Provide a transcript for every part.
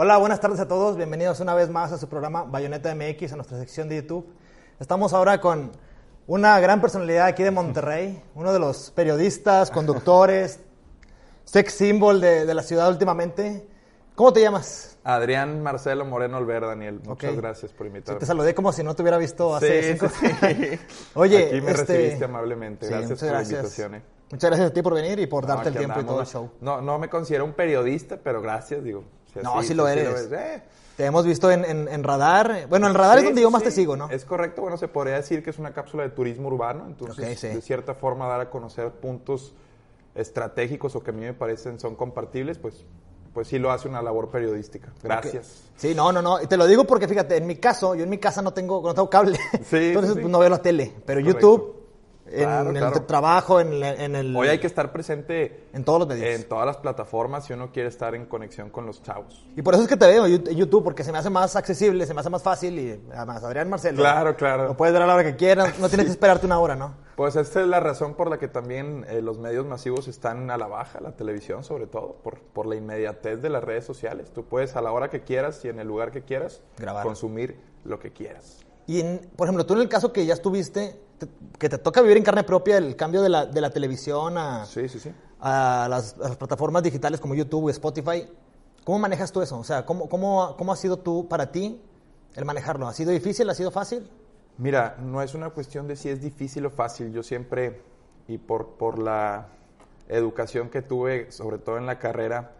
Hola, buenas tardes a todos. Bienvenidos una vez más a su programa Bayoneta MX, a nuestra sección de YouTube. Estamos ahora con una gran personalidad aquí de Monterrey, uno de los periodistas, conductores, sex symbol de, de la ciudad últimamente. ¿Cómo te llamas? Adrián Marcelo Moreno Olver, Daniel. Muchas Ok. gracias por Sí, invitarme. te saludé como si no te hubiera visto hace Sí, cinco sí, sí. Oye, Aquí me este- recibiste amablemente. Sí, gracias por gracias. la invitación. eh. Muchas gracias a ti por venir y por No, darte el tiempo y todo el andamos. show. No, no me considero un periodista, pero gracias, digo. No, sí lo eres. eh. Te hemos visto en, en- en Radar. Bueno, en Radar es donde yo más te sigo, ¿no? Es correcto, bueno, se podría decir que es una cápsula de turismo urbano, entonces Ok, sí. de cierta forma dar a conocer puntos estratégicos o que a mí me parecen son compartibles, pues, pues sí lo hace una labor periodística. Gracias. Sí, no, no, no. Y te lo digo porque fíjate, en mi caso, yo en mi casa no tengo, no tengo cable. Sí, Entonces, sí. pues, no veo la tele. Pero Correcto. YouTube, en Claro, el claro. trabajo, en, en el. Hoy hay que estar presente En todos los medios. en todas las plataformas si uno quiere estar en conexión con los chavos. Y por eso es que te veo en YouTube, porque se me hace más accesible, se me hace más fácil. Y además, Adrián Marcelo. Claro, claro. Lo puedes ver a la hora que quieras, no tienes que esperarte una hora, ¿no? Pues esta es la razón por la que también eh, los medios masivos están a la baja, la televisión sobre todo, por, por la inmediatez de las redes sociales. Tú puedes a la hora que quieras y en el lugar que quieras Grabar. consumir lo que quieras. Y, en- por ejemplo, tú en el caso que ya estuviste, te- que te toca vivir en carne propia el cambio de la, de la televisión a, Sí, sí, sí. a las, a las plataformas digitales como YouTube o Spotify, ¿cómo manejas tú eso? O sea, ¿cómo, cómo, ¿cómo ha sido tú, para ti, el manejarlo? ¿Ha sido difícil? ¿Ha sido fácil? Mira, no es una cuestión de si es difícil o fácil. Yo siempre, y por, por la educación que tuve, sobre todo en la carrera,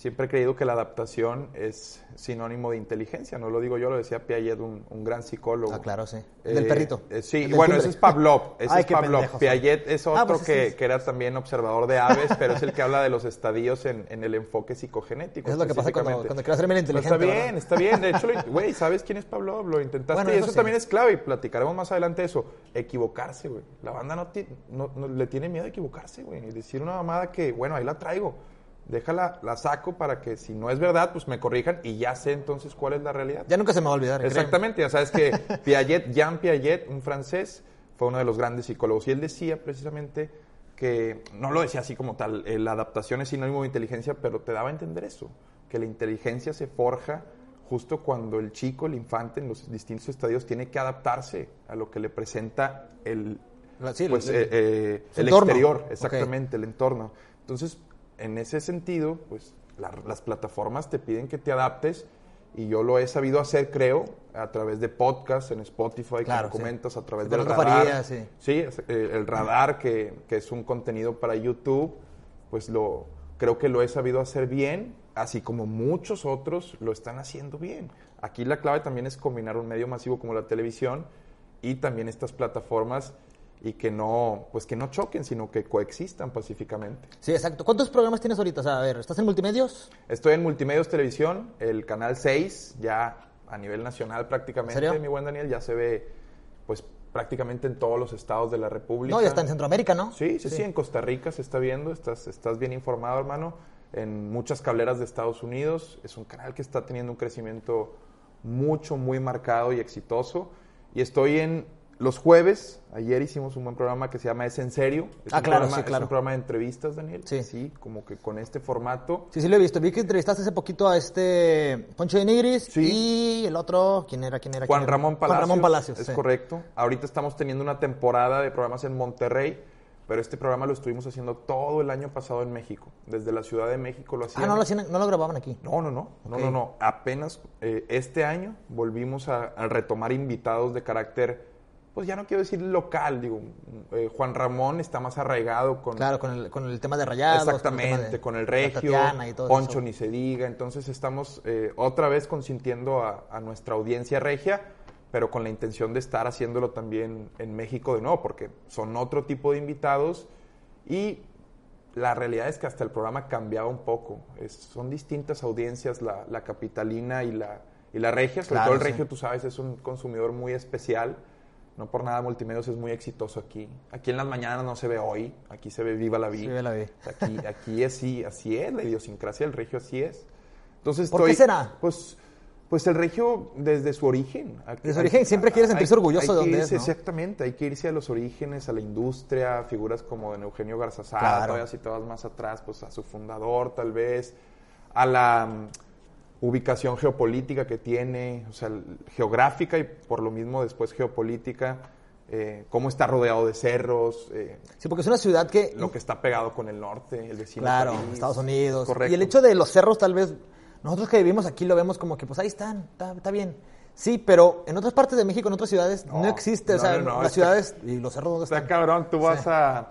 siempre he creído que la adaptación es sinónimo de inteligencia. No lo digo yo, lo decía Piaget, un, un gran psicólogo. Ah, claro, sí. El del Eh, perrito. eh, sí, del bueno, ese es Pavlov. Ese Ay, es Pavlov. pendejo. Piaget es Ah, otro pues que, era también observador de aves, pero es el que habla de los estadios en, en el enfoque psicogenético. Es lo que pasa cuando, cuando bien Pero inteligente. está bien, está bien. De hecho, güey, ¿sabes quién es Pavlov? Lo intentaste Bueno, y eso eso sí. también es clave y platicaremos más adelante eso. Equivocarse, güey. La banda no, ti- no- no- le tiene miedo a equivocarse, güey. Y decir una mamada que, bueno, ahí la traigo. Déjala, la saco para que si no es verdad, pues me corrijan y ya sé entonces cuál es la realidad. Ya nunca se me va a olvidar. créeme. Exactamente, ya sabes que Piaget, Jean Piaget, un francés, fue uno de los grandes psicólogos y él decía precisamente que, no lo decía así como tal, eh, la adaptación es sinónimo de inteligencia, pero te daba a entender eso, que la inteligencia se forja justo cuando el chico, el infante en los distintos estadios tiene que adaptarse a lo que le presenta el, sí, pues, el- eh, eh, el exterior, exactamente, el entorno. Entonces, en ese sentido, pues la- las plataformas te piden que te adaptes y yo lo he sabido hacer, creo, a través de podcasts en Spotify, Claro, sí. comentas, a través Sí, del radar. Farías, sí. Sí, eh, el radar, que, que es un contenido para YouTube, pues lo creo que lo he sabido hacer bien, así como muchos otros lo están haciendo bien. Aquí la clave también es combinar un medio masivo como la televisión y también estas plataformas y que no, pues que no choquen, sino que coexistan pacíficamente. Sí, exacto. ¿Cuántos programas tienes ahorita? O sea, a ver, ¿estás en multimedios? Estoy en Multimedios Televisión, el canal 6, ya a nivel nacional prácticamente, ¿En serio? mi buen Daniel, ya se ve pues prácticamente en todos los estados de la República. No, ya está en Centroamérica, ¿no? Sí, sí, sí, en Costa Rica se está viendo, estás, estás bien informado, hermano. En muchas cableras de Estados Unidos. Es un canal que está teniendo un crecimiento mucho, muy marcado y exitoso. Y estoy en los jueves. Ayer hicimos un buen programa que se llama Es en Serio. Es Ah, un claro, programa- sí, claro. Es un programa de entrevistas, Daniel. Sí. Sí, como que con este formato. Sí, sí lo he visto. Vi que entrevistaste hace poquito a este Poncho de Nigris Sí. y el otro, ¿quién era? ¿Quién era? Juan quién era? Ramón Palacios. Juan Ramón Palacios, Es sí. correcto. Ahorita estamos teniendo una temporada de programas en Monterrey, pero este programa lo estuvimos haciendo todo el año pasado en México. Desde la Ciudad de México lo Ah, hacíamos. no lo, hacían- no lo grababan aquí. No, no, no, no, no, no. Apenas eh, este año volvimos a, a retomar invitados de carácter, pues ya no quiero decir local, digo, eh, Juan Ramón está más arraigado con, Claro, con el, con el tema de rayados. Exactamente, de- con el regio, y todo Poncho eso. ni se diga. Entonces estamos eh, otra vez consintiendo a, a nuestra audiencia regia, pero con la intención de estar haciéndolo también en México de nuevo, porque son otro tipo de invitados y la realidad es que hasta el programa cambiaba un poco. Es- son distintas audiencias, la, la capitalina y la, y la regia. Sobre Claro, todo el sí. regio, tú sabes, es un consumidor muy especial. No por nada Multimedios es muy exitoso aquí. Aquí en las mañanas no se ve hoy, aquí se ve Viva la Vida. Sí, Viva la Vida. Aquí, aquí así, así es, la idiosincrasia del regio así es. Entonces ¿Por qué será? Pues, pues el regio desde su origen. Desde su origen siempre quiere sentirse hay- orgulloso hay de donde irse- es, ¿no? Exactamente, hay que irse a los orígenes, a la industria, figuras como de Eugenio Garzazada, Claro. todavía si te vas más atrás, pues a su fundador tal vez, a la ubicación geopolítica que tiene, o sea, geográfica y por lo mismo después geopolítica, eh, cómo está rodeado de cerros, eh, Sí, porque es una ciudad que... lo que está pegado con el norte, el vecino Claro. Estados Unidos. Correcto. Y el hecho de los cerros, tal vez, nosotros que vivimos aquí lo vemos como que, pues ahí están, está, está bien. Sí, pero en otras partes de México, en otras ciudades, no, No, existe. o sea, no, las está- ciudades y los cerros, ¿dónde Está están? cabrón, tú vas Sí. a,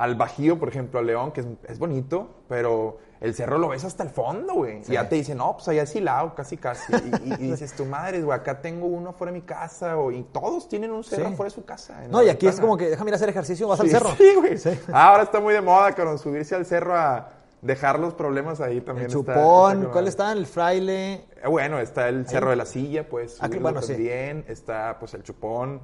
al Bajío, por ejemplo, a León, que es, es bonito, pero el cerro lo ves hasta el fondo, güey. Sí. Y ya te dicen, no, pues allá es Silao, casi, casi. Y, y- y dices, tu madre, güey, acá tengo uno afuera de mi casa, o, y todos tienen un cerro Sí. afuera de su casa. No, y aquí es como que, déjame ir a hacer ejercicio, vas al Sí, cerro. Sí, güey. Sí. Ahora está muy de moda, cabrón, subirse al cerro a dejar los problemas ahí también. El chupón, está ¿cuál está? El fraile. Eh, Bueno, está el Cerro de la Silla, pues, Ah, que subirlo bueno, sí. también. Está, pues, el Chupón.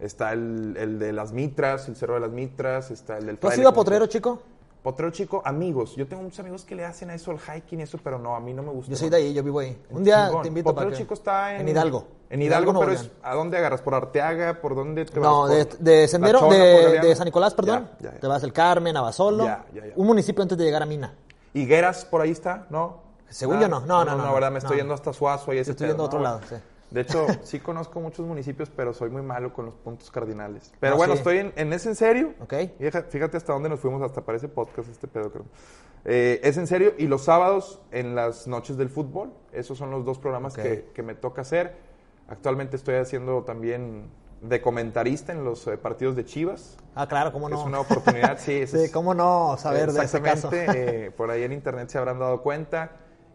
Está el, el de las Mitras, el Cerro de las Mitras. Está el del ¿Tú has ido a Potrero, chico? Potrero chico, amigos. Yo tengo muchos amigos que le hacen a eso, al hiking y eso, pero no, a mí no me gusta. Yo soy de ahí, yo vivo ahí. Un día Chingón. te invito Potrero para que- chico está en... En Hidalgo. En Hidalgo, Nuevo pero es. ¿a dónde agarras? ¿Por Arteaga? ¿Por dónde te No, vas? de, Por- de La Sendero, Chona, de, de San Nicolás, perdón. Ya, ya, ya. Te vas el Carmen, Abasolo. Ya, ya, ya. Un municipio antes de llegar a Mina. Higueras, por ahí está, ¿no? Según yo no. No, no, no, No, ¿verdad? Me no, estoy no. yendo hasta Suazo y ese estoy pedo, yendo a otro ¿no? lado, sí. De hecho, sí conozco muchos municipios, pero soy muy malo con los puntos cardinales. Pero Ah, bueno, sí. estoy en, en ¿es en serio? Ok. Fíjate hasta dónde nos fuimos, hasta parece podcast este pedo, creo. Eh, es en serio, y los sábados en las noches del fútbol, esos son los dos programas que, que me toca hacer. Actualmente estoy haciendo también de comentarista en los eh, partidos de Chivas. Ah, claro, cómo no. Es una oportunidad, sí. Sí, es- cómo no saber de ese caso. Exactamente, eh, por ahí en internet se habrán dado cuenta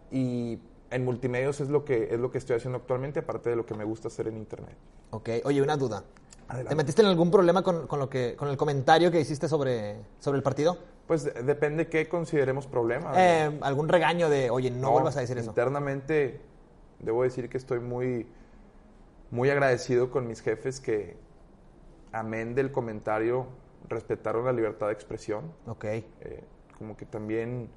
y en multimedios es lo que es lo que estoy haciendo actualmente, aparte de lo que me gusta hacer en internet. Ok, oye, una duda. Adelante. ¿Te metiste en algún problema con, con lo que, con el comentario que hiciste sobre, sobre el partido? Pues de- depende qué consideremos problema. Eh, ¿Algún regaño de, oye, no, vuelvas a decir eso? Internamente debo decir que estoy muy muy agradecido con mis jefes que amén del comentario respetaron la libertad de expresión. Ok. Eh, como que también,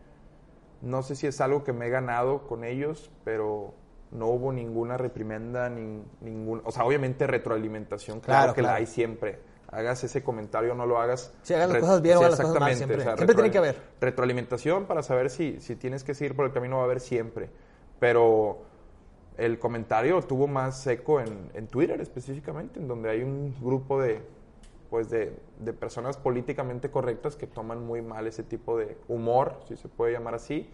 no sé si es algo que me he ganado con ellos, pero no hubo ninguna reprimenda, ni, ningún, o sea, obviamente retroalimentación, claro, Claro, que claro. la hay siempre. Hagas ese comentario o no lo hagas. Sí, hagas las cosas bien o hagas las cosas mal, siempre. Siempre tiene que haber. Retroalimentación para saber si, si tienes que seguir por el camino va a haber siempre. Pero el comentario tuvo más eco en, en Twitter específicamente, en donde hay un grupo de, pues de, de personas políticamente correctas que toman muy mal ese tipo de humor, si se puede llamar así,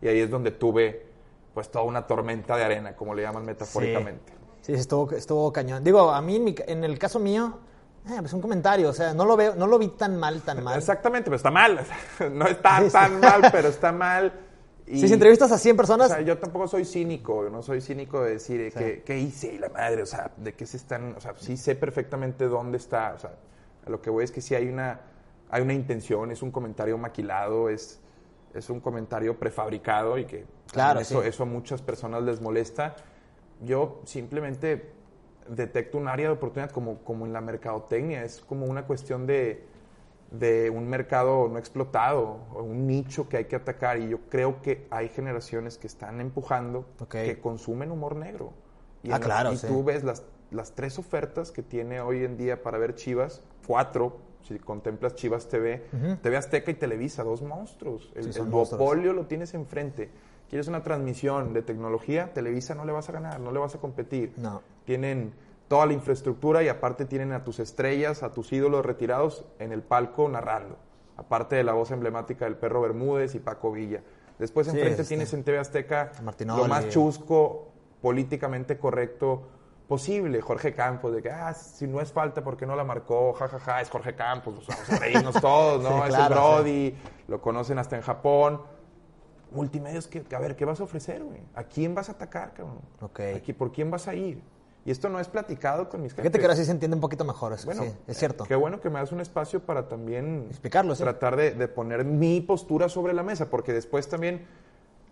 y ahí es donde tuve pues toda una tormenta de arena, como le llaman metafóricamente. Sí, sí, estuvo, estuvo cañón. Digo, a mí, en, mi ca- en el caso mío, eh, pues un comentario, o sea, no lo veo, no lo vi tan mal, tan mal. Exactamente, pero está mal, no está Sí, sí. tan mal, pero está mal. Y, Si entrevistas a 100 personas, O sea, yo tampoco soy cínico, no soy cínico de decir eh, Sí. ¿qué, qué hice y la madre, o sea, de qué se están, o sea, sí sé perfectamente dónde está, o sea, a lo que voy es que sí hay una, hay una intención, es un comentario maquilado, es, es un comentario prefabricado y que Claro, eso, sí. eso a muchas personas les molesta. Yo simplemente detecto un área de oportunidad como, como en la mercadotecnia, es como una cuestión de, de un mercado no explotado, o un nicho que hay que atacar. Y yo creo que hay generaciones que están empujando, Ok. que consumen humor negro. Y, Ah, claro, y sí. tú ves las, las tres ofertas que tiene hoy en día para ver Chivas, cuatro, si contemplas Chivas TV, TV Azteca y Televisa, dos monstruos. El, Sí, el duopolio lo tienes enfrente. Quieres una transmisión de tecnología, Televisa no le vas a ganar, no le vas a competir. No. Tienen toda la infraestructura y aparte tienen a tus estrellas, a tus ídolos retirados en el palco narrando. Aparte de la voz emblemática del Perro Bermúdez y Paco Villa. Después Sí, enfrente este. tienes en TV Azteca lo más chusco, políticamente correcto posible. Jorge Campos, de que, ah, si no es falta, ¿por qué no la marcó? Ja, ja, ja, es Jorge Campos, vamos a reírnos todos, ¿no? Sí, es el claro, Brody, lo conocen hasta en Japón. Multimedios, que, a ver, ¿qué vas a ofrecer, güey? ¿A quién vas a atacar, cabrón? Ok. Aquí, ¿Por quién vas a ir? Y esto no es platicado con mis Fíjate jefes. que ahora sí se entiende un poquito mejor eso, Bueno, sí, es cierto. Qué bueno que me das un espacio para también Explicarlo, tratar de, de poner mi postura sobre la mesa, porque después también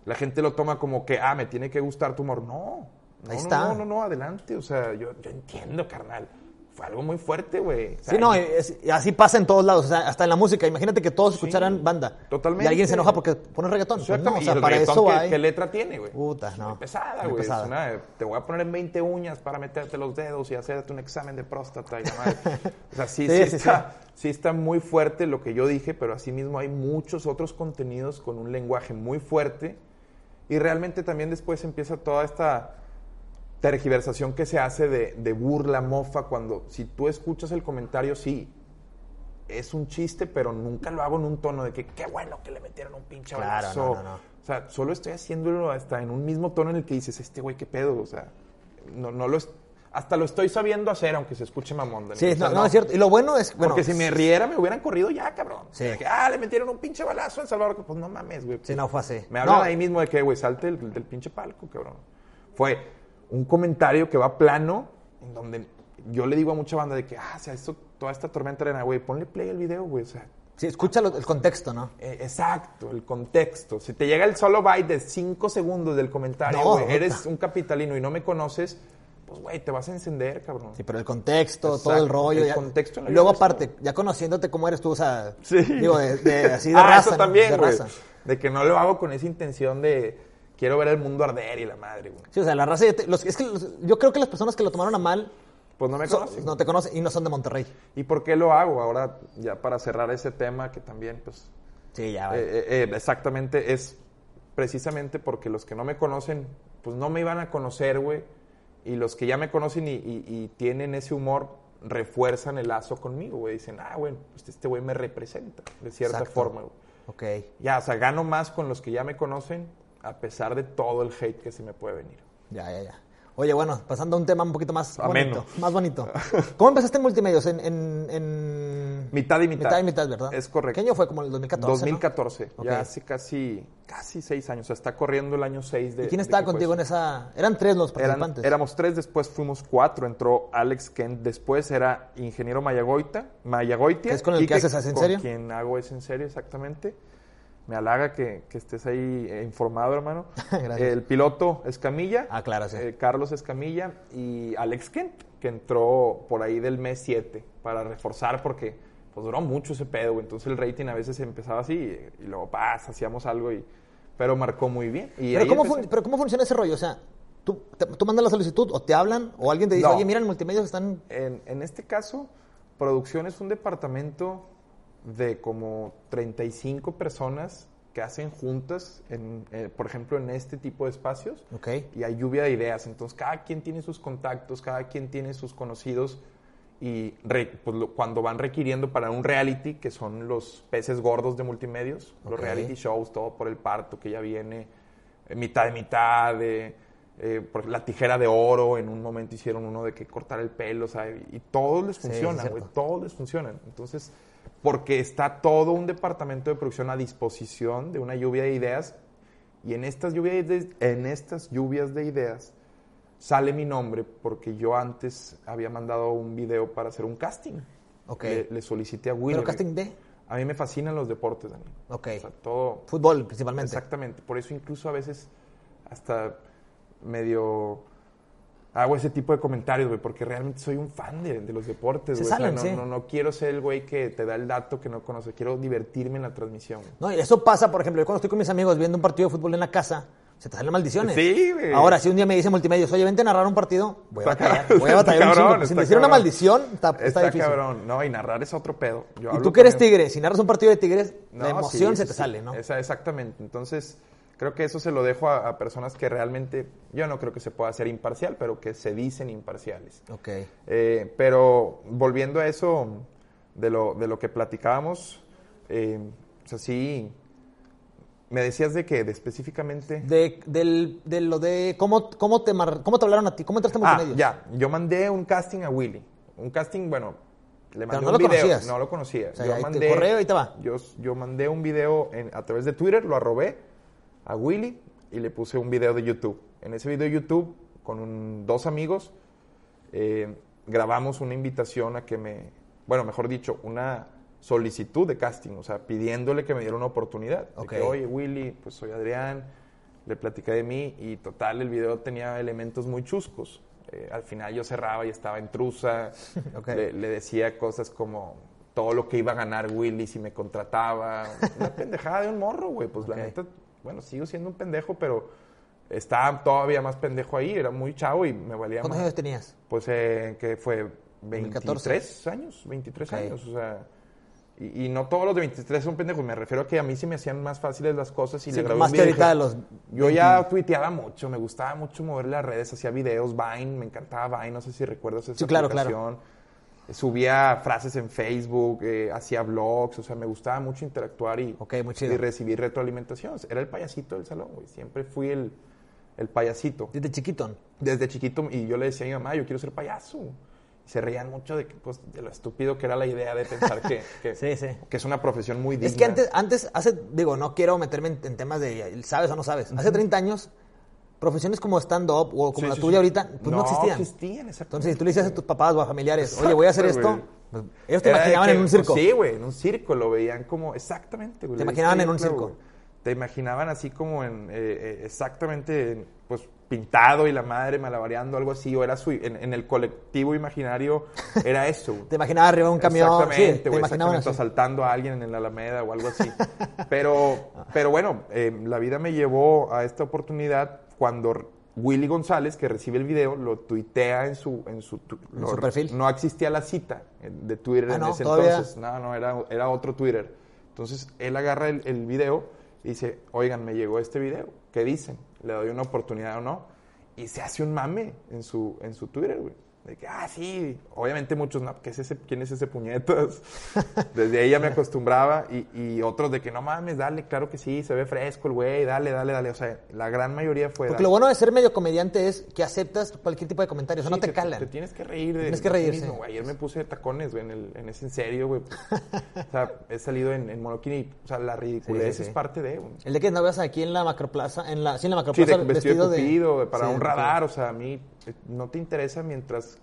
la gente lo toma como que, ah, me tiene que gustar tu humor. No, no, Ahí no, está. no, no, no, adelante. O sea, yo, yo entiendo, carnal. Fue algo muy fuerte, güey. O sea, Sí, no, es- así pasa en todos lados, o sea, hasta en la música. Imagínate que todos Sí, escucharan banda. totalmente. Y alguien se enoja porque pone reggaetón. Pues no, o sea, y el para eso ¿qué, hay. qué letra tiene, güey? Puta, no. Muy pesada, güey. Es te voy a poner en 20 uñas para meterte los dedos y hacerte un examen de próstata y la madre. O sea, sí, Sí, sí, sí, está, sí está muy fuerte lo que yo dije, pero asimismo hay muchos otros contenidos con un lenguaje muy fuerte y realmente también después empieza toda esta tergiversación que se hace de, de burla, mofa, cuando si tú escuchas el comentario, sí, es un chiste, pero nunca lo hago en un tono de que qué bueno que le metieron un pinche Claro, balazo. no, no, no. O sea, solo estoy haciéndolo hasta en un mismo tono en el que dices, este güey, qué pedo. O sea, no, no lo es- hasta lo estoy sabiendo hacer, aunque se escuche mamón. Sí, O sea, no, no, es cierto. Y lo bueno es, bueno, Porque si me riera, me hubieran corrido ya, cabrón. Sí. Que, ah, le metieron un pinche balazo a El Salvador. Pues no mames, güey. Sí, no, fue así. Me hablan No. ahí mismo de que, güey, salte del, del pinche palco, cabrón. Fue un comentario que va plano, en donde yo le digo a mucha banda de que, ah, o sea, esto, toda esta tormenta de arena, güey, ponle play al video, güey, o sea, Sí, escucha el contexto, ¿no? eh, exacto, el contexto. Si te llega el solo byte de 5 segundos del comentario, No, güey, eres puta. un capitalino y no me conoces, pues, güey, te vas a encender, cabrón. Sí, pero el contexto, todo Exacto, el rollo. el ya- contexto en luego aparte, ya conociéndote cómo eres tú, o sea, Sí. digo, de, de- así de ah, raza. eso ¿no? también, De güey. raza. De que no lo hago con esa intención de quiero ver el mundo arder y la madre, güey. Sí, o sea, la raza, te- los- es que los- yo creo que las personas que lo tomaron a mal Pues no me son- conocen. no te conocen y no son de Monterrey. ¿Y por qué lo hago? Ahora, ya para cerrar ese tema, que también, pues, Sí, ya, vale. eh, eh, eh, exactamente, es precisamente porque los que no me conocen, pues no me iban a conocer, güey. Y los que ya me conocen y, y- y tienen ese humor, refuerzan el lazo conmigo, güey. Dicen, ah, güey, pues este güey me representa, de cierta Exacto. forma, güey. ok. Ya, o sea, gano más con los que ya me conocen, a pesar de todo el hate que se me puede venir. Ya, ya, ya. Oye, bueno, pasando a un tema un poquito más Ameno. bonito. Más bonito. ¿Cómo empezaste en multimedios? En, en, en- Mitad y mitad. Mitad y mitad, ¿verdad? Es correcto. ¿Qué año fue? Como el 2014, ¿no? 2014, Ok. ya hace casi, casi seis años, o sea, está corriendo el año seis de ¿Y quién estaba que contigo en esa...? Eran tres los Eran- participantes. éramos tres, después fuimos cuatro, entró Alex Kent, después era ingeniero Mayagoita, Mayagoitia. ¿Que es con el y que haces Es en con serio? quien hago es en serio, exactamente. Me halaga que, que estés ahí eh, informado, hermano. Gracias. El piloto Escamilla. Ah, claro, sí. eh, Carlos Escamilla y Alex Kent, que entró por ahí del mes 7 para reforzar porque pues duró mucho ese pedo, güey. entonces el rating a veces empezaba así y, y luego paz, hacíamos algo y pero marcó muy bien. Y pero, ¿cómo empecé. fun- pero ¿cómo funciona ese rollo? O sea, ¿tú, te- tú mandas la solicitud o te hablan o alguien te dice, No. oye, mira, en multimedios están... En, en este caso, producción es un departamento de como 35 personas que hacen juntas, en, eh, por ejemplo, en este tipo de espacios. Y hay lluvia de ideas. Entonces, cada quien tiene sus contactos, cada quien tiene sus conocidos. Y re- pues, lo- cuando van requiriendo para un reality, que son los peces gordos de multimedios, los Ok. reality shows, todo por el parto que ya viene, eh, mitad de mitad, de, eh, por la tijera de oro, en un momento hicieron uno de que cortar el pelo, o sea, y, y todos les funciona, todos les funcionan. Entonces, porque está todo un departamento de producción a disposición de una lluvia de ideas, y en estas lluvias de, en estas lluvias de ideas sale mi nombre porque yo antes había mandado un video para hacer un casting. Ok. Le, le solicité a Willy. ¿Pero casting de? A mí me fascinan los deportes, Dani. Ok. O sea, todo. Fútbol, principalmente. Exactamente. Por eso incluso a veces hasta medio hago ese tipo de comentarios, güey, porque realmente soy un fan de, de los deportes, Se güey. O sea, no, sí. no, no quiero ser el güey que te da el dato que no conoce. Quiero divertirme en la transmisión. No, y eso pasa, por ejemplo, yo cuando estoy con mis amigos viendo un partido de fútbol en la casa, se te salen maldiciones. Sí, güey. Ahora, si un día me dice multimedios, oye, vente a narrar un partido, voy a batallar, cabrón, voy a batallar un cabrón, Si me está hiciera una cabrón. maldición, está, está Está difícil. cabrón. No, y narrar es otro pedo. Yo Y hablo tú que eres tigre, si narras un partido de tigres, No, la emoción sí, se te sí. sale, ¿no? Esa- exactamente. Entonces, creo que eso se lo dejo a, a personas que realmente, yo no creo que se pueda ser imparcial, pero que se dicen imparciales. Ok. Eh, pero volviendo a eso de lo, de lo que platicábamos, eh, o sea, sí, me decías de que de específicamente... De, del, de lo de cómo, cómo, te mar- cómo te hablaron a ti, cómo entraste en Ah, multimedios. ya, yo mandé un casting a Willy. Un casting, bueno, le mandé no un lo video. conocías. No lo conocía. O sea, yo mandé, correo, ahí te va. Yo, yo mandé un video en- a través de Twitter, lo arrobé a Willy y le puse un video de YouTube. En ese video de YouTube, con un- dos amigos, eh, grabamos una invitación a que me, bueno, mejor dicho, una solicitud de casting, o sea, pidiéndole que me diera una oportunidad. De Ok. que, oye, Willy, pues soy Adrián, le platicé de mí y total, el video tenía elementos muy chuscos. Eh, al final yo cerraba y estaba en trusa, Ok. le, le decía cosas como todo lo que iba a ganar Willy si me contrataba. Una pendejada de un morro, güey. Pues la neta, bueno, sigo siendo un pendejo, pero estaba todavía más pendejo ahí. Era muy chavo y me valía ¿Cuántos más. años tenías? Pues eh, que fue 23 2014. años, 23 Ok. años, o sea, y, y no todos los de 23 son pendejos, me refiero a que a mí se me hacían más fáciles las cosas y Sí, le grabé más un que ahorita los Yo ya tuiteaba mucho, me gustaba mucho mover las redes, hacía videos, Vine, me encantaba Vine, no sé si recuerdas esa Sí, claro, claro. Subía frases en Facebook, eh, hacía blogs, o sea, me gustaba mucho interactuar y, Ok, muy chido. y recibir retroalimentación. Era el payasito del salón, güey, siempre fui el, el payasito Desde chiquito. desde chiquito y yo le decía a mi mamá, yo quiero ser payaso. Y se reían mucho de, que, pues, de lo estúpido que era la idea de pensar que, que, Sí, sí. que es una profesión muy digna. Es que antes, antes, hace, digo, no quiero meterme en, en temas de sabes o no sabes. Hace 30 años, profesiones como stand-up o como Sí, la sí, tuya sí. ahorita, pues no, existían. existían, exactamente. Entonces, si tú le dices a tus papás o a familiares, oye, voy a hacer Exacto, esto, güey. pues, ellos te Era imaginaban que, en un pues, circo. sí, güey, en un circo lo veían como exactamente. güey, Te imaginaban en un circo. güey. Te imaginaban así como en eh, eh, exactamente pues pintado y la madre malabareando algo así o era su en, en el colectivo imaginario era eso. güey. Te imaginabas arriba de un camión. Sí, Exactamente, te güey, imaginaban exactamente, así. asaltando a alguien en la Alameda o algo así. pero, pero bueno, eh, la vida me llevó a esta oportunidad cuando Willy González, que recibe el video, lo tuitea en su... En su, tu- ¿En lo- su perfil? No existía la cita de Twitter Ah, en no, ese todavía. entonces. No, no, era, era otro Twitter. Entonces, él agarra el, el video y dice, oigan, me llegó este video. ¿Qué dicen? ¿Le doy una oportunidad o no? Y se hace un mame en su, en su Twitter, güey. De que, ah, sí. Obviamente muchos, no, ¿qué es ese, ¿quién es ese puñetas? Desde ahí ya me acostumbraba. Y, y otros de que, no mames, dale, claro que sí, se ve fresco el güey, dale, dale, dale. O sea, la gran mayoría fue... Porque dale. lo bueno de ser medio comediante es que aceptas cualquier tipo de comentario, o sea, Sí, no te calan. Te tienes que reír de Tienes que de reírse. mismo, güey. Ayer me puse tacones, güey, en, el, en ese en serio, güey. o sea, he salido en, en monoquín y, o sea, la ridiculez Sí, sí, sí. es parte de, güey. El de que no veas aquí en la macroplaza, en la, sí, en la macroplaza de vestido, de cupido, para sí, un de radar, o sea, a mí no te interesa mientras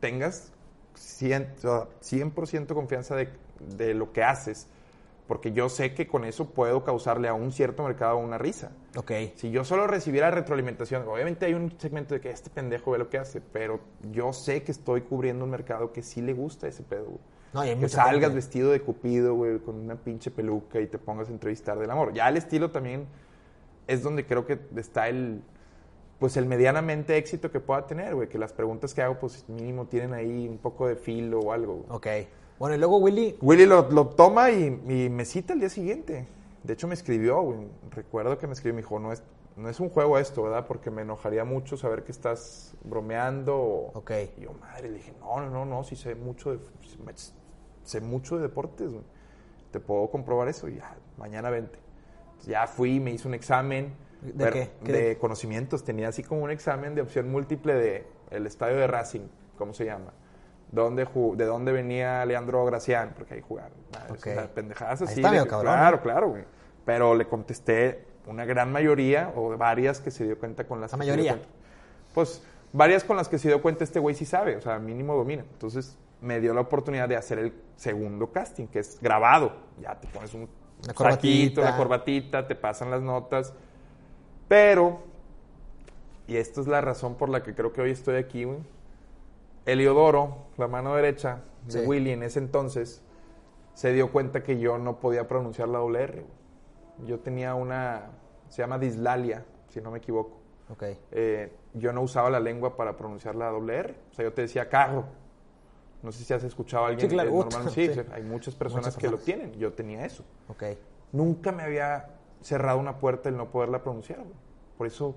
tengas 100%, o sea, 100 confianza de, de lo que haces, porque yo sé que con eso puedo causarle a un cierto mercado una risa. Ok. Si yo solo recibiera retroalimentación, obviamente hay un segmento de que este pendejo ve lo que hace, pero yo sé que estoy cubriendo un mercado que sí le gusta ese pedo, güey. No, hay que salgas gente. vestido de cupido, güey, con una pinche peluca y te pongas a entrevistar del amor. Ya el estilo también es donde creo que está el, pues el medianamente éxito que pueda tener, güey, que las preguntas que hago, pues mínimo tienen ahí un poco de filo o algo. güey. Ok. Bueno, y luego Willy, Willy lo, lo toma y, y me cita el día siguiente. De hecho, me escribió, güey. Recuerdo que me escribió y me dijo, no es, no es un juego esto, ¿verdad? Porque me enojaría mucho saber que estás bromeando. o- Ok. Y yo, madre, le dije, no, no, no, no, sí sé mucho de, sé mucho de deportes, güey. Te puedo comprobar eso y ya, mañana vente. Ya fui, me hice un examen. ¿De qué? ¿Qué De conocimientos. Tenía así como un examen de opción múltiple de el estadio de Racing, ¿cómo se llama? ¿Dónde ¿De dónde venía Leandro Gracián? Porque ahí jugaban. madre, Ok. o sea, pendejadas Ahí así. está de medio que- cabrón, Claro, ¿no? claro, güey. Pero le contesté una gran mayoría o varias que se dio cuenta con las La mayoría. Pues varias con las que se dio cuenta este güey sí sabe, o sea, mínimo domina. Entonces me dio la oportunidad de hacer el segundo casting, que es grabado. Ya te pones un saquito, la corbatita, te pasan las notas. Pero, y esta es la razón por la que creo que hoy estoy aquí, güey. Eliodoro, la mano derecha de Sí. Willy en ese entonces, se dio cuenta que yo no podía pronunciar la doble R. güey. Yo tenía una, se llama dislalia, si no me equivoco. ok. Eh, yo no usaba la lengua para pronunciar la doble R. O sea, yo te decía carro. No sé si has escuchado a alguien. Sí, claro, eh, ut, normalmente- sí, sí. sí, hay muchas personas Muchas que lo personas. tienen. Yo tenía eso. Ok. Nunca me había cerrado una puerta el no poderla pronunciar, güey. Por eso,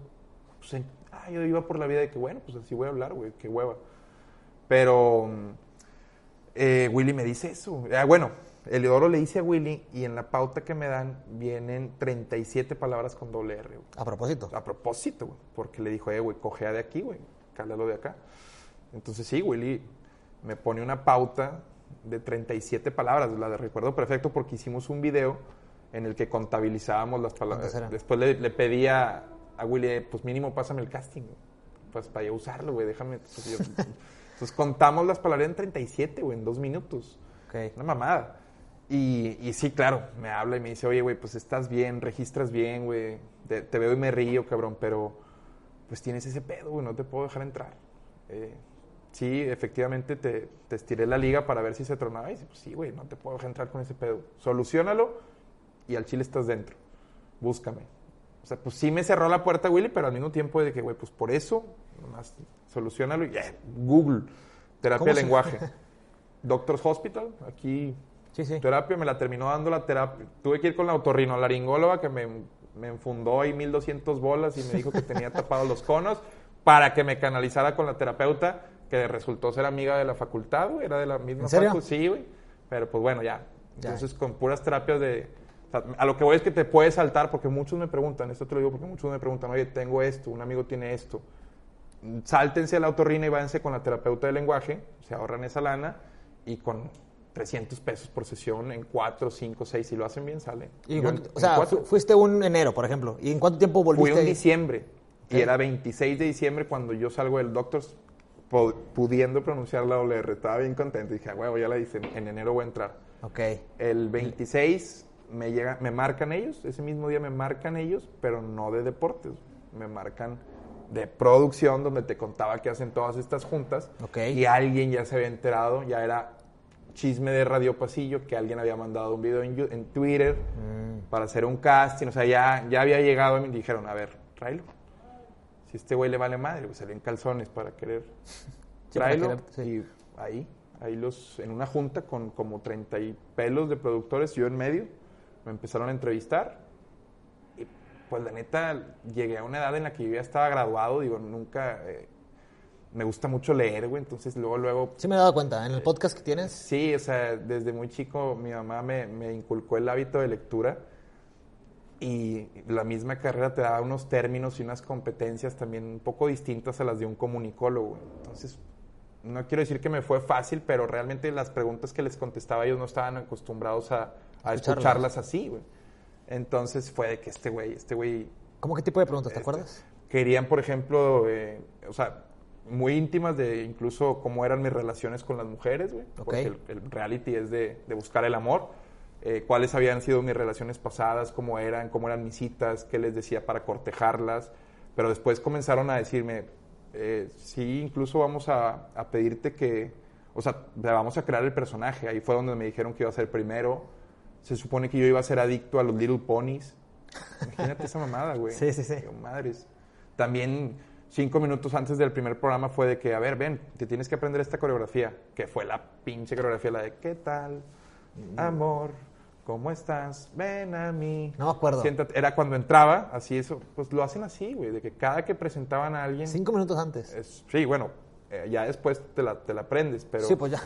pues, en- ah, yo iba por la vida de que, bueno, pues así voy a hablar, güey, qué hueva. Pero mm, eh, Willy me dice eso. Ah, bueno, Eliodoro le dice a Willy y en la pauta que me dan vienen 37 palabras con doble R, güey. A propósito. A propósito, güey, porque le dijo, eh, güey, cojea de aquí, güey, cálalo de acá. Entonces sí, Willy me pone una pauta de 37 palabras, la de recuerdo perfecto porque hicimos un video en el que contabilizábamos las palabras. Después le, le pedía a Willy, pues mínimo pásame el casting. pues para yo usarlo, güey, déjame. Entonces, yo- entonces, contamos las palabras en 37, güey, en dos minutos. Ok. Una mamada. Y, y sí, claro, me habla y me dice, oye, güey, pues estás bien, registras bien, güey. Te, te veo y me río, cabrón, pero pues tienes ese pedo, güey, no te puedo dejar entrar. Eh, sí, efectivamente te, te estiré la liga para ver si se tronaba. Y dice, pues sí, güey, no te puedo dejar entrar con ese pedo. Solucionalo y al chile estás dentro. Búscame. O sea, pues sí me cerró la puerta Willy, pero al mismo tiempo de que, güey, pues por eso, nomás solucionalo y ya, Google, terapia ¿Cómo de lenguaje. Doctors Hospital, aquí Sí, sí. terapia, me la terminó dando la terapia. Tuve que ir con la otorrinolaringóloga que me, me enfundó ahí 1200 bolas y me dijo que tenía tapados los conos para que me canalizara con la terapeuta que resultó ser amiga de la facultad, güey, era de la misma ¿En serio? facu- Sí, güey. Pero pues bueno, ya. Ya. Entonces con puras terapias de... sea, a lo que voy es que te puedes saltar porque muchos me preguntan, esto te lo digo porque muchos me preguntan, oye, tengo esto, un amigo tiene esto. Sáltense a la otorrina y váyanse con la terapeuta de lenguaje, se ahorran esa lana y con 300 pesos por sesión en 4, 5, 6, si lo hacen bien, sale. Y en cuánto- en- o en sea, cuatro. fuiste un enero, por ejemplo. ¿Y en cuánto tiempo Fui volviste? un diciembre Ok. y era 26 de diciembre cuando yo salgo del doctor po- pudiendo pronunciar la OLR. Estaba bien contento. Dije, "A huevo, ya la hice. En, en enero voy a entrar. Ok. El 26 me, llega, me marcan ellos. Ese mismo día me marcan ellos, pero no de deportes. Me marcan de producción, donde te contaba que hacen todas estas juntas. Ok. Y alguien ya se había enterado, ya era chisme de Radio Pasillo, que alguien había mandado un video en, Twitter Mm. para hacer un casting. O sea, ya, ya había llegado y me dijeron, a ver, tráelo. Si este güey le vale madre, pues salió en calzones para querer tráelo. sí. Y ahí, ahí los, en una junta con como 30 y pelos de productores, yo en medio, me empezaron a entrevistar. Y pues la neta, llegué a una edad en la que yo ya estaba graduado, digo, nunca... eh, me gusta mucho leer, güey, entonces luego, luego Sí me he dado cuenta. En el podcast que tienes, Sí, o sea, desde muy chico mi mamá me, me inculcó el hábito de lectura y la misma carrera te da unos términos y unas competencias también un poco distintas a las de un comunicólogo. Entonces, no quiero decir que me fue fácil, pero realmente las preguntas que les contestaba ellos no estaban acostumbrados a, a Escucharlas. escucharlas así, güey. Entonces fue de que este güey, este güey ¿cómo qué tipo de preguntas? ¿Te este, acuerdas? Querían, por ejemplo, eh, o sea, muy íntimas de incluso cómo eran mis relaciones con las mujeres, güey. Ok. Porque el, el reality es de, de buscar el amor. Eh, cuáles habían sido mis relaciones pasadas, cómo eran, cómo eran mis citas, qué les decía para cortejarlas. Pero después comenzaron a decirme, eh, sí, incluso vamos a, a pedirte que, o sea, vamos a crear el personaje. Ahí fue donde me dijeron que iba a ser primero. Se supone que yo iba a ser adicto a los Little Ponies. Imagínate esa mamada, güey. Sí, sí, sí. Digo, madres. También cinco minutos antes del primer programa fue de que, a ver, ven, te tienes que aprender esta coreografía, que fue la pinche coreografía, la de ¿qué tal, amor? ¿Cómo estás? Ven a mí. No me acuerdo. Siéntate. Era cuando entraba, así eso, pues lo hacen así, güey, de que cada que presentaban a alguien... Cinco minutos antes. es- sí, bueno, eh, ya después te la, te la aprendes, pero... sí, pues ya.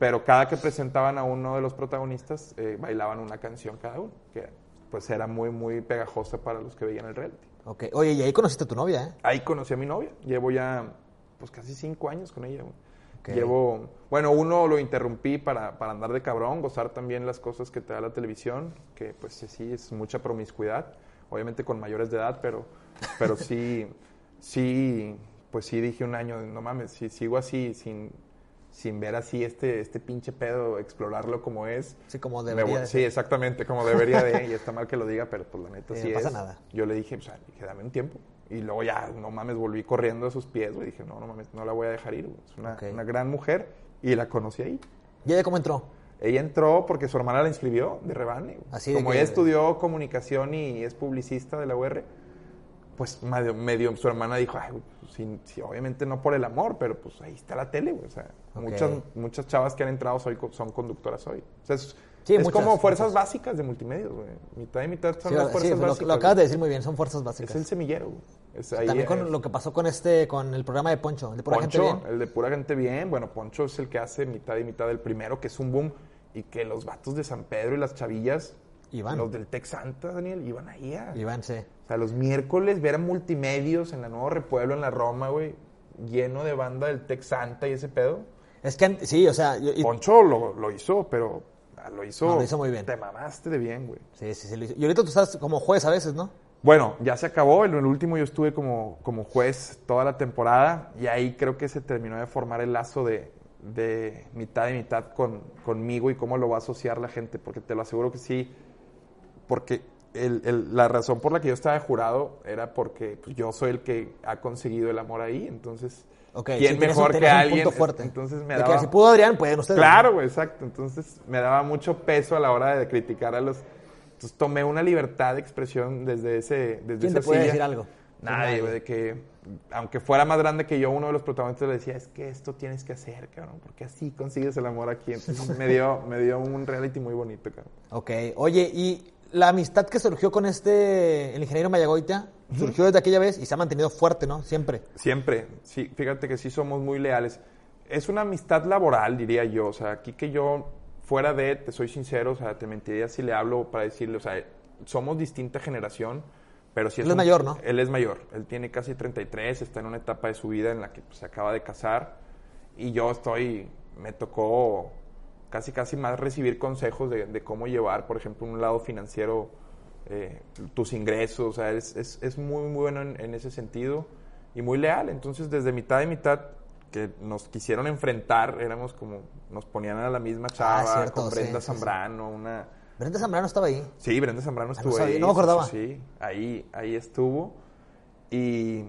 Pero cada que presentaban a uno de los protagonistas, eh, bailaban una canción cada uno, que pues era muy, muy pegajosa para los que veían el reality. Ok. Oye, y ahí conociste a tu novia, ¿eh? Ahí conocí a mi novia. Llevo ya, pues casi cinco años con ella. güey. Ok. Llevo, bueno, uno lo interrumpí para, para andar de cabrón, gozar también las cosas que te da la televisión, que pues sí, es mucha promiscuidad, obviamente con mayores de edad, pero, pero sí, sí, pues sí dije un año, no mames, si sigo así, sin, sin ver así este, este pinche pedo, explorarlo como es. Sí, como debería de sí, ser. exactamente, como debería de, y está mal que lo diga, pero pues la neta Sí, sí, no pasa es. nada. Yo le dije, o sea, dije, dame un tiempo. Y luego ya, no mames, volví corriendo a sus pies, güey. Dije, no, no mames, no la voy a dejar ir, güey. Es una, una gran mujer y la conocí ahí. ¿Y ella cómo entró? Ella entró porque su hermana la inscribió de rebane. Así de Como que- ella estudió comunicación y es publicista de la UR, pues medio, medio su hermana dijo, ay, pues, sí, sí, obviamente no por el amor, pero pues ahí está la tele, güey. O sea, muchas, muchas chavas que han entrado hoy co- son conductoras hoy. O sea, es, Sí, es muchas, como fuerzas muchas. básicas de multimedia, güey. Mitad y mitad son las fuerzas lo, básicas. lo acabas de decir muy bien, son fuerzas básicas. Es el semillero, güey. Es ahí, También es- con lo que pasó con este, con el programa de Poncho, el de pura Poncho, gente bien. el de pura gente bien. Bueno, Poncho es el que hace mitad y mitad del primero, que es un boom. Y que los vatos de San Pedro y las chavillas, los del Tec Santa, Daniel, iban ahí a... Iván, sí. O sea, los miércoles ver a multimedios en la Nuevo Repueblo, en la Roma, güey, lleno de banda del Tec Santa y ese pedo. Es que, sí, o sea, yo- y- Poncho lo, lo hizo, pero ah, lo hizo... No, lo hizo muy bien. Te mamaste de bien, güey. sí, sí, sí, lo hizo. Y ahorita tú estás como juez a veces, ¿no? Bueno, ya se acabó. En el último yo estuve como, como juez toda la temporada y ahí creo que se terminó de formar el lazo de, de mitad y mitad con, conmigo y cómo lo va a asociar la gente, porque te lo aseguro que sí, porque el, el, la razón por la que yo estaba jurado era porque pues, yo soy el que ha conseguido el amor ahí, entonces... Okay, ¿Quién tienes mejor un- que alguien? Entonces me De daba... que si pudo Adrián, pueden ustedes. Claro, güey, exacto. Entonces me daba mucho peso a la hora de criticar a los... Entonces tomé una libertad de expresión desde ese... Desde ¿Quién esa te puede silla. decir algo? Nadie, güey, de que aunque fuera más grande que yo, uno de los protagonistas le decía, es que esto tienes que hacer, cabrón, porque así consigues el amor aquí. Entonces me dio, me dio un reality muy bonito, cabrón. Ok, oye, y la amistad que surgió con este, el ingeniero Mayagoita, surgió desde aquella vez y se ha mantenido fuerte, ¿no? Siempre. Siempre, sí, fíjate que sí somos muy leales. Es una amistad laboral, diría yo. O sea, aquí que yo, fuera de, te soy sincero, o sea, te mentiría si le hablo para decirle, o sea, somos distinta generación, pero sí Él es es mayor, ¿no? Él es mayor. Él tiene casi 33, está en una etapa de su vida en la que pues, se acaba de casar. Y yo estoy, me tocó casi, casi más recibir consejos de, de cómo llevar, por ejemplo, un lado financiero, eh, tus ingresos. O sea, es, es, es muy, muy bueno en, en ese sentido y muy leal. Entonces, desde mitad y mitad que nos quisieron enfrentar, éramos como, nos ponían a la misma chava, Ah, cierto, con sí, Brenda sí, sí. Zambrano, una... Brenda Zambrano estaba ahí. Sí, Brenda Zambrano Ah, no estuvo sabía, ahí. no me sí, acordaba. Sí, sí, ahí, ahí estuvo. Y,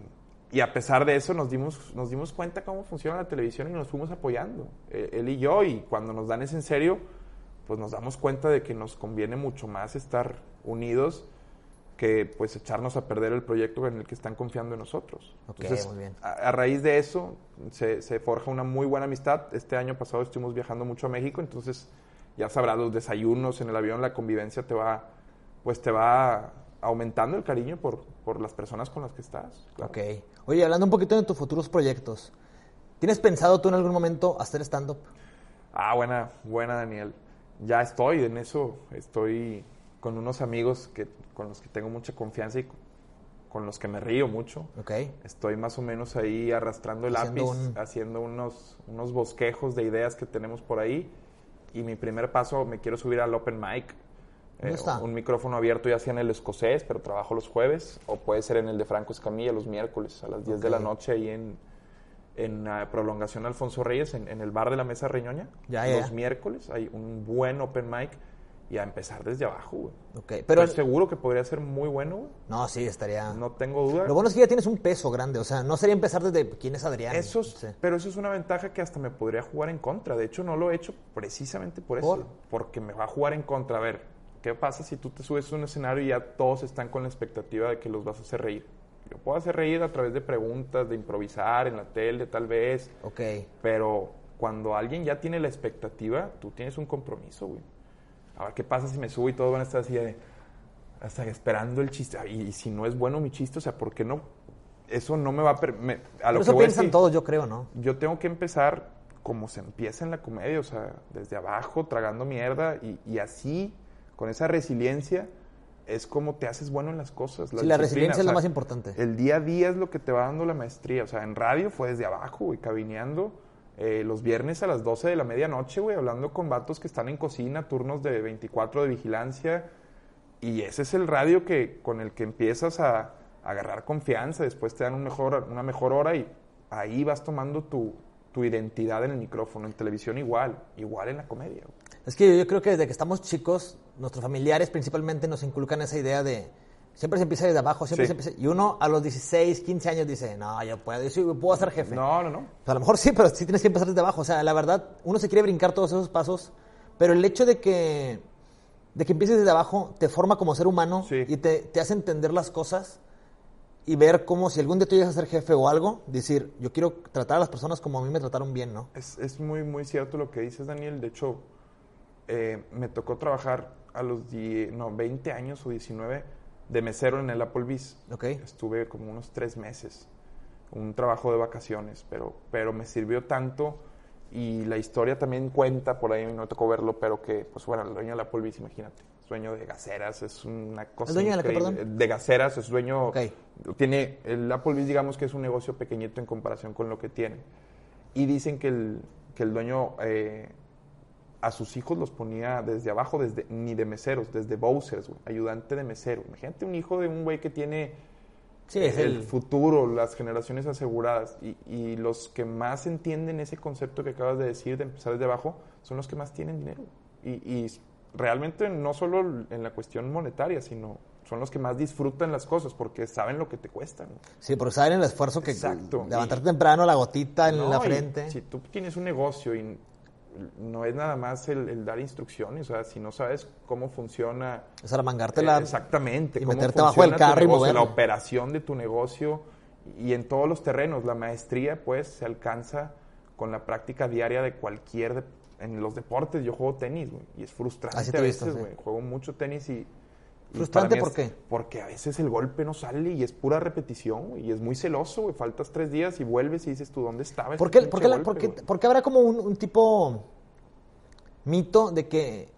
y a pesar de eso nos dimos, nos dimos cuenta cómo funciona la televisión y nos fuimos apoyando, eh, él y yo. Y cuando nos dan ese en serio, pues nos damos cuenta de que nos conviene mucho más estar unidos que pues echarnos a perder el proyecto en el que están confiando en nosotros. Ok, Entonces, muy bien. A, a raíz de eso se, se forja una muy buena amistad. Este año pasado estuvimos viajando mucho a México, entonces ya sabrás, los desayunos en el avión, la convivencia te va, pues te va aumentando el cariño por, por las personas con las que estás. claro. Ok. Oye, hablando un poquito de tus futuros proyectos, ¿tienes pensado tú en algún momento hacer stand-up? Ah, buena, buena Daniel. Ya estoy en eso, estoy con unos amigos que, con los que tengo mucha confianza y con los que me río mucho. Ok. Estoy más o menos ahí arrastrando el Haciendo lápiz, un- haciendo unos, unos bosquejos de ideas que tenemos por ahí. Y mi primer paso, me quiero subir al open mic. ¿Dónde está? Un micrófono abierto ya sea en el escocés, pero trabajo los jueves. O puede ser en el de Franco Escamilla los miércoles a las 10 de la noche ahí en, en ah, Prolongación Alfonso Reyes, en, en el bar de la Mesa Reñoña. Ya, ya, los miércoles hay un buen open mic y a empezar desde abajo, güey. Ok. Pero, Estoy seguro que podría ser muy bueno, güey. no, sí, estaría... No tengo duda. Lo bueno es que ya tienes un peso grande, o sea, no sería empezar desde quién es Adrián. Eso es- Sí. Pero eso es una ventaja que hasta me podría jugar en contra. De hecho, no lo he hecho precisamente por eso. ¿Por? Porque me va a jugar en contra. A ver, ¿qué pasa si tú te subes a un escenario y ya todos están con la expectativa de que los vas a hacer reír? Yo puedo hacer reír a través de preguntas, de improvisar en la tele, tal vez. Ok. Pero cuando alguien ya tiene la expectativa, tú tienes un compromiso, güey. A ver, ¿qué pasa si me subo y todos van a estar así de... Hasta esperando el chiste. Y, y si no es bueno mi chiste, o sea, ¿por qué no? Eso no me va a... me- a lo que eso es piensan que todos, yo creo, ¿no? Yo tengo que empezar como se empieza en la comedia, o sea, desde abajo, tragando mierda. Y, y así, con esa resiliencia, es como te haces bueno en las cosas. Sí, la resiliencia es lo más importante. El día a día es lo que te va dando la maestría. O sea, en radio fue desde abajo, güey, cabineando. eh, los viernes a las 12 de la medianoche, güey, hablando con vatos que están en cocina, turnos de 24 de vigilancia. Y ese es el radio que, con el que empiezas a, a agarrar confianza. Después te dan un mejor, una mejor hora y ahí vas tomando tu, tu identidad en el micrófono. En televisión igual, igual en la comedia. güey. Es que yo creo que desde que estamos chicos, nuestros familiares principalmente nos inculcan esa idea de siempre se empieza desde abajo, siempre Sí. se empieza. Y uno a los 16, 15 años dice, no, yo puedo, yo puedo ser jefe. No, no, no. Sea, a lo mejor sí, pero sí tienes que empezar desde abajo. O sea, la verdad, uno se quiere brincar todos esos pasos, pero el hecho de que, de que empieces desde abajo te forma como ser humano Sí. y te, te hace entender las cosas y ver cómo si algún día tú llegas a ser jefe o algo, decir, yo quiero tratar a las personas como a mí me trataron bien, ¿no? Es, es muy, muy cierto lo que dices, Daniel. De hecho, eh, me tocó trabajar a los die- no, 20 años o 19 de mesero en el Applebee's. Ok. Estuve como unos tres meses, un trabajo de vacaciones, pero, pero me sirvió tanto y la historia también cuenta, por ahí no me tocó verlo, pero que, pues bueno, el dueño del Applebee's, imagínate, dueño de gaseras, es una cosa ¿El dueño de la increíble. perdón? De gaseras, es dueño, Ok. tiene, el Applebee's digamos que es un negocio pequeñito en comparación con lo que tiene. Y dicen que el, que el dueño eh, a sus hijos los ponía desde abajo, desde, ni de meseros, desde bowsers, güey, ayudante de mesero. Imagínate un hijo de un güey que tiene Sí, es el, el- futuro, las generaciones aseguradas. Y, y los que más entienden ese concepto que acabas de decir, de empezar desde abajo, son los que más tienen dinero. Y, y realmente no solo en la cuestión monetaria, sino son los que más disfrutan las cosas porque saben lo que te cuestan. Sí, porque saben el esfuerzo que Exacto. levantarte temprano, la gotita en No, la y frente. Si tú tienes un negocio y no es nada más el, el dar instrucciones, o sea, si no sabes cómo funciona Es armangártela. eh, exactamente. y cómo meterte bajo el carro y negocio, moverlo. La operación de tu negocio y en todos los terrenos. La maestría, pues, se alcanza con la práctica diaria de cualquier... de- en los deportes, yo juego tenis, güey, y es frustrante Así te a veces, sí. güey. Juego mucho tenis y... ¿Frustrante por qué? Porque a veces el golpe no sale y es pura repetición, y es muy celoso, güey. Faltas tres días y vuelves y dices, ¿tú dónde estabas? ¿Por qué, por qué la- por qué- por qué habrá como un, un tipo mito de que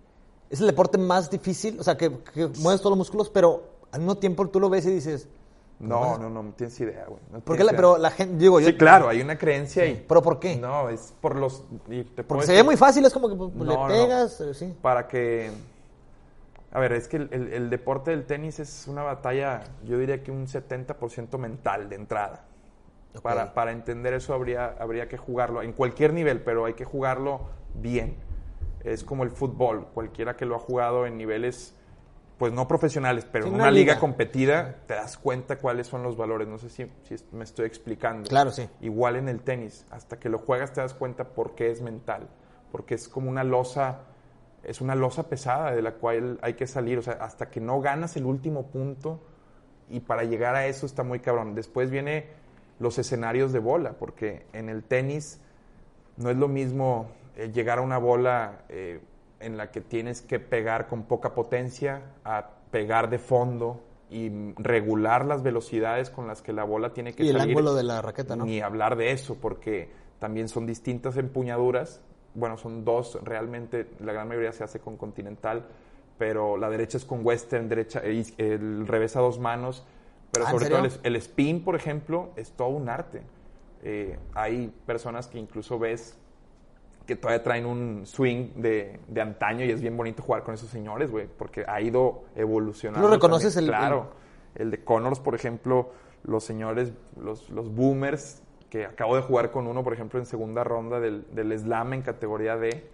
es el deporte más difícil? O sea, que, que mueves todos los músculos, pero al mismo tiempo tú lo ves y dices... No, no, no, no tienes idea, güey. no ¿Por qué tienes la- idea. pero la gente, digo, yo... Sí, claro, hay una creencia Sí, ahí. ¿pero por qué? No, es por los... te Porque se ve muy fácil, es como que pues, No, le pegas, eh, sí. Para que... A ver, es que el, el- el deporte del tenis es una batalla, yo diría que un 70% mental de entrada. Para, para entender eso habría, habría que jugarlo en cualquier nivel, pero hay que jugarlo bien. Es como el fútbol, cualquiera que lo ha jugado en niveles, pues no profesionales, pero Sí, en una liga liga. competida, te das cuenta cuáles son los valores. No sé si, me estoy explicando. Claro, sí. Igual en el tenis, hasta que lo juegas te das cuenta por qué es mental, porque es como una losa, es una losa pesada de la cual hay que salir, o sea, hasta que no ganas el último punto y para llegar a eso está muy cabrón. Después viene los escenarios de bola, porque en el tenis no es lo mismo eh, llegar a una bola eh, en la que tienes que pegar con poca potencia a pegar de fondo y regular las velocidades con las que la bola tiene que Y el salir. ángulo de la raqueta, ¿no? Ni hablar de eso, porque también son distintas empuñaduras. Bueno, son dos, realmente la gran mayoría se hace con continental, pero la derecha es con western, derecha, eh, el revés a dos manos. Pero Ah, ¿en sobre todo el, el spin, por ejemplo, es todo un arte. Eh, hay personas que incluso ves que todavía traen un swing de, de antaño y es bien bonito jugar con esos señores, güey, porque ha ido evolucionando. ¿Tú lo reconoces también. el- Claro. El de Connors, por ejemplo, los señores, los, los boomers, que acabo de jugar con uno, por ejemplo, en segunda ronda del, del slam en categoría D,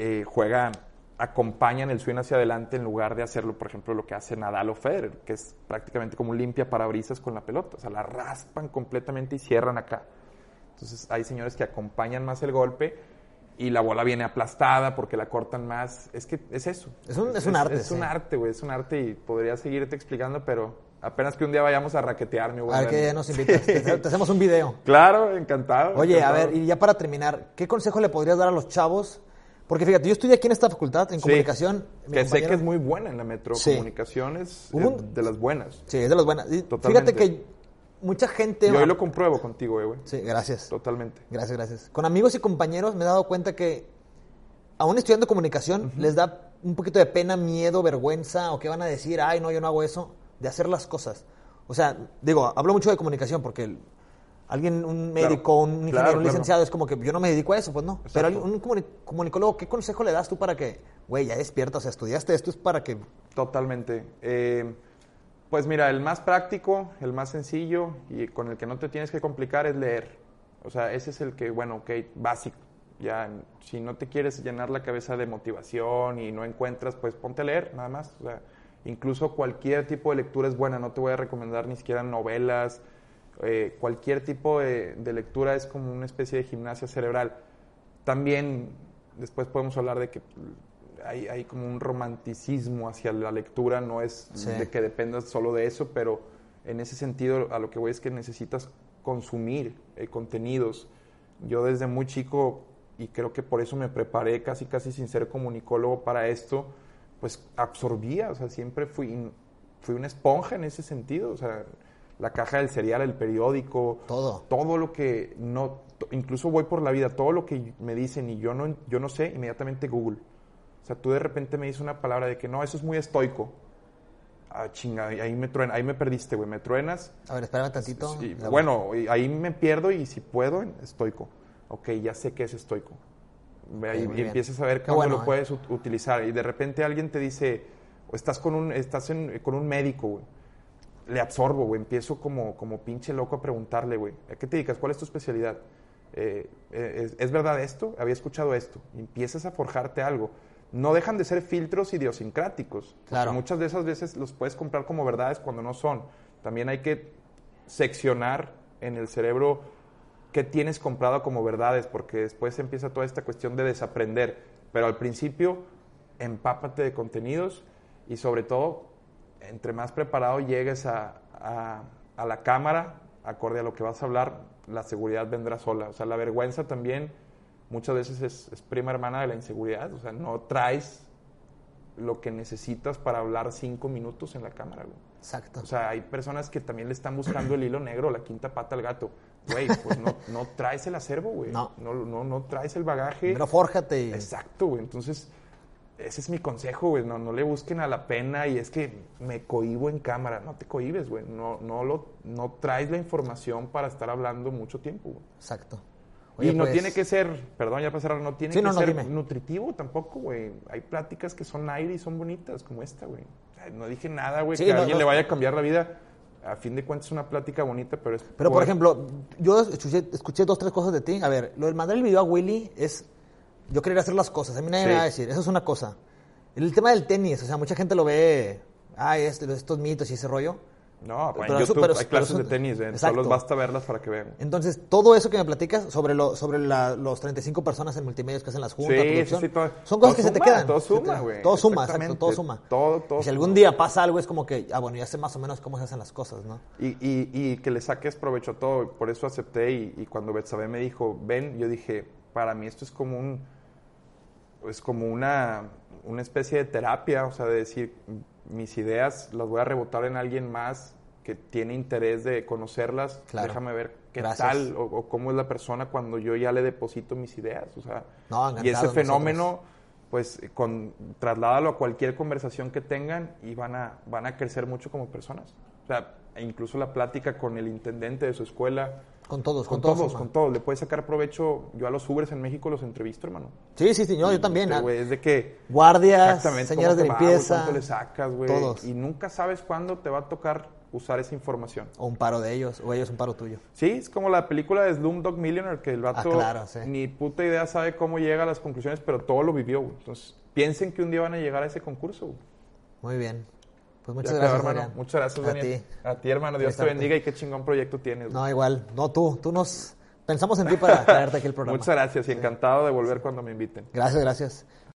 eh, juegan, acompañan el swing hacia adelante en lugar de hacerlo, por ejemplo, lo que hace Nadal o Federer, que es prácticamente como un limpia parabrisas con la pelota. O sea, la raspan completamente y cierran acá. Entonces hay señores que acompañan más el golpe y la bola viene aplastada porque la cortan más. Es que es eso. Es un- es un arte, Es, un arte, güey. Es un arte y podría seguirte explicando, pero apenas que un día vayamos a raquetear, mi buen A ver qué Dani. día nos invitas. Te, te hacemos un video. Claro, encantado. Oye, a ver, y ya para terminar, ¿qué consejo le podrías dar a los chavos? Porque fíjate, yo estudié aquí en esta facultad, en Sí, comunicación. mi Que sé que es muy buena en la metro. Sí. Comunicaciones un- de las buenas. Sí, es de las buenas. Y Totalmente. Fíjate que mucha gente... Y hoy lo compruebo contigo, eh, güey. Sí, gracias. Totalmente. Gracias, gracias. Con amigos y compañeros me he dado cuenta que aún estudiando comunicación les da un poquito de pena, miedo, vergüenza o que van a decir, ay, no, yo no hago eso, de hacer las cosas. O sea, digo, hablo mucho de comunicación porque el- alguien, un médico, un ingeniero, claro, un claro. licenciado es como que yo no me dedico a eso, pues no. Pero Exacto. un comuni- comunicólogo, ¿qué consejo le das tú para que, güey, ya despierta, o sea, estudiaste esto es para que... Totalmente. Eh, pues mira, el más práctico, el más sencillo y con el que no te tienes que complicar es leer. O sea, ese es el que, bueno, ok, básico. Ya, si no te quieres llenar la cabeza de motivación y no encuentras, pues ponte a leer, nada más. O sea, incluso cualquier tipo de lectura es buena. No te voy a recomendar ni siquiera novelas. Eh, cualquier tipo de, de lectura es como una especie de gimnasia cerebral. También después podemos hablar de que hay, hay como un romanticismo hacia la lectura, no es Sí. de que dependas solo de eso, pero en ese sentido a lo que voy es que necesitas consumir eh, contenidos. Yo desde muy chico, y creo que por eso me preparé casi casi sin ser comunicólogo para esto, pues absorbía, o sea, siempre fui, fui una esponja en ese sentido, o sea, la caja del cereal, el periódico, Todo. todo lo que no, incluso voy por la vida, todo lo que me dicen y yo no, yo no sé, inmediatamente Google. O sea, tú de repente me dices una palabra de que no, eso es muy estoico. Ah, chinga, ahí me truena, ahí me perdiste, güey, me truenas. A ver, espérame tantito. Sí, bueno, ahí me pierdo y si puedo, estoico. Ok, ya sé que es estoico. Y bien. empiezas a ver cómo bueno, lo eh. puedes ut- utilizar. Y de repente alguien te dice, o estás con un, estás en- con un médico, güey. Le absorbo, güey. Empiezo como, como pinche loco a preguntarle, güey. ¿A qué te dedicas? ¿Cuál es tu especialidad? Eh, eh, ¿es, es verdad esto? Había escuchado esto. Y empiezas a forjarte algo. No dejan de ser filtros idiosincráticos. Claro. Muchas de esas veces los puedes comprar como verdades cuando no son. También hay que seccionar en el cerebro qué tienes comprado como verdades, porque después empieza toda esta cuestión de desaprender. Pero al principio, empápate de contenidos y sobre todo, entre más preparado llegues a, a- a la cámara, acorde a lo que vas a hablar, la seguridad vendrá sola. O sea, la vergüenza también muchas veces es, es prima hermana de la inseguridad. O sea, no traes lo que necesitas para hablar cinco minutos en la cámara. güey. Exacto. O sea, hay personas que también le están buscando el hilo negro, la quinta pata al gato. Güey, pues no, no traes el acervo, güey. No. no. No, no traes el bagaje. Pero fórjate y... Exacto, güey. Entonces, ese es mi consejo, güey. No, no le busquen a la pena y es que me cohibo en cámara. No te cohibes, güey. No, no, lo, no traes la información para estar hablando mucho tiempo, güey. Exacto. y no pues, tiene que ser, perdón ya cerrar, no tiene Sí, que no, no, ser dime. nutritivo tampoco, güey. Hay pláticas que son aire y son bonitas, como esta, güey. No dije nada, güey, Sí, que a alguien no. le vaya a cambiar la vida. A fin de cuentas es una plática bonita, pero es... Pero, por ejemplo, yo escuché, escuché dos, tres cosas de ti. A ver, lo del mandar el video a Willy es... Yo querer hacer las cosas. A mí nadie Sí. me va a decir. Eso es una cosa. El tema del tenis. O sea, mucha gente lo ve... Ay, este- estos mitos y ese rollo. No, en YouTube pero- hay clases de tenis, eh, solo basta verlas para que vean. Entonces, todo eso que me platicas sobre lo, sobre la- los 35 personas en multimedia que hacen las juntas, Sí, sí, producción, sí, todo- son cosas que se te quedan. todo suma, güey. Todo suma, exacto, todo suma. Todo- todo y si algún día pasa algo, es como que, ah, bueno, ya sé más o menos cómo se hacen las cosas, ¿no? Y, y, y que le saques provecho a todo. Por eso acepté. Y, y cuando Betsabe me dijo, ven, yo dije, para mí esto es como un. Es como una, una especie de terapia. O sea, de decir, mis ideas las voy a rebotar en alguien más que tiene interés de conocerlas. Claro. Déjame ver qué Gracias. tal o, o cómo es la persona cuando yo ya le deposito mis ideas. O sea, No, y ese fenómeno pues con trasládalo a cualquier conversación que tengan y van a van a crecer mucho como personas. O sea, e incluso la plática con el intendente de su escuela, Con todos, con, con, todos. con todos, le puedes sacar provecho. Yo a los Ubers en México los entrevisto, hermano. Sí, sí, sí, yo, yo también. Este, ah, es de que Guardias, señoras de va, limpieza. cuánto le sacas, güey, todos. y nunca sabes cuándo te va a tocar usar esa información. O un paro de ellos, o ellos un paro tuyo. Sí, es como la película de Slumdog Millionaire, que el vato Ah, claro, sí. ni puta idea sabe cómo llega a las conclusiones, pero todo lo vivió. güey. Entonces, piensen que un día van a llegar a ese concurso. Muy bien. Pues muchas Ya gracias, hermano. Adrián. Muchas gracias, A Daniel. ti. A ti, hermano. Dios te bendiga y qué chingón proyecto tienes. No, igual. No, tú. Tú nos... Pensamos en ti para traerte aquí el programa. Muchas gracias y encantado de volver cuando me inviten. Gracias, gracias.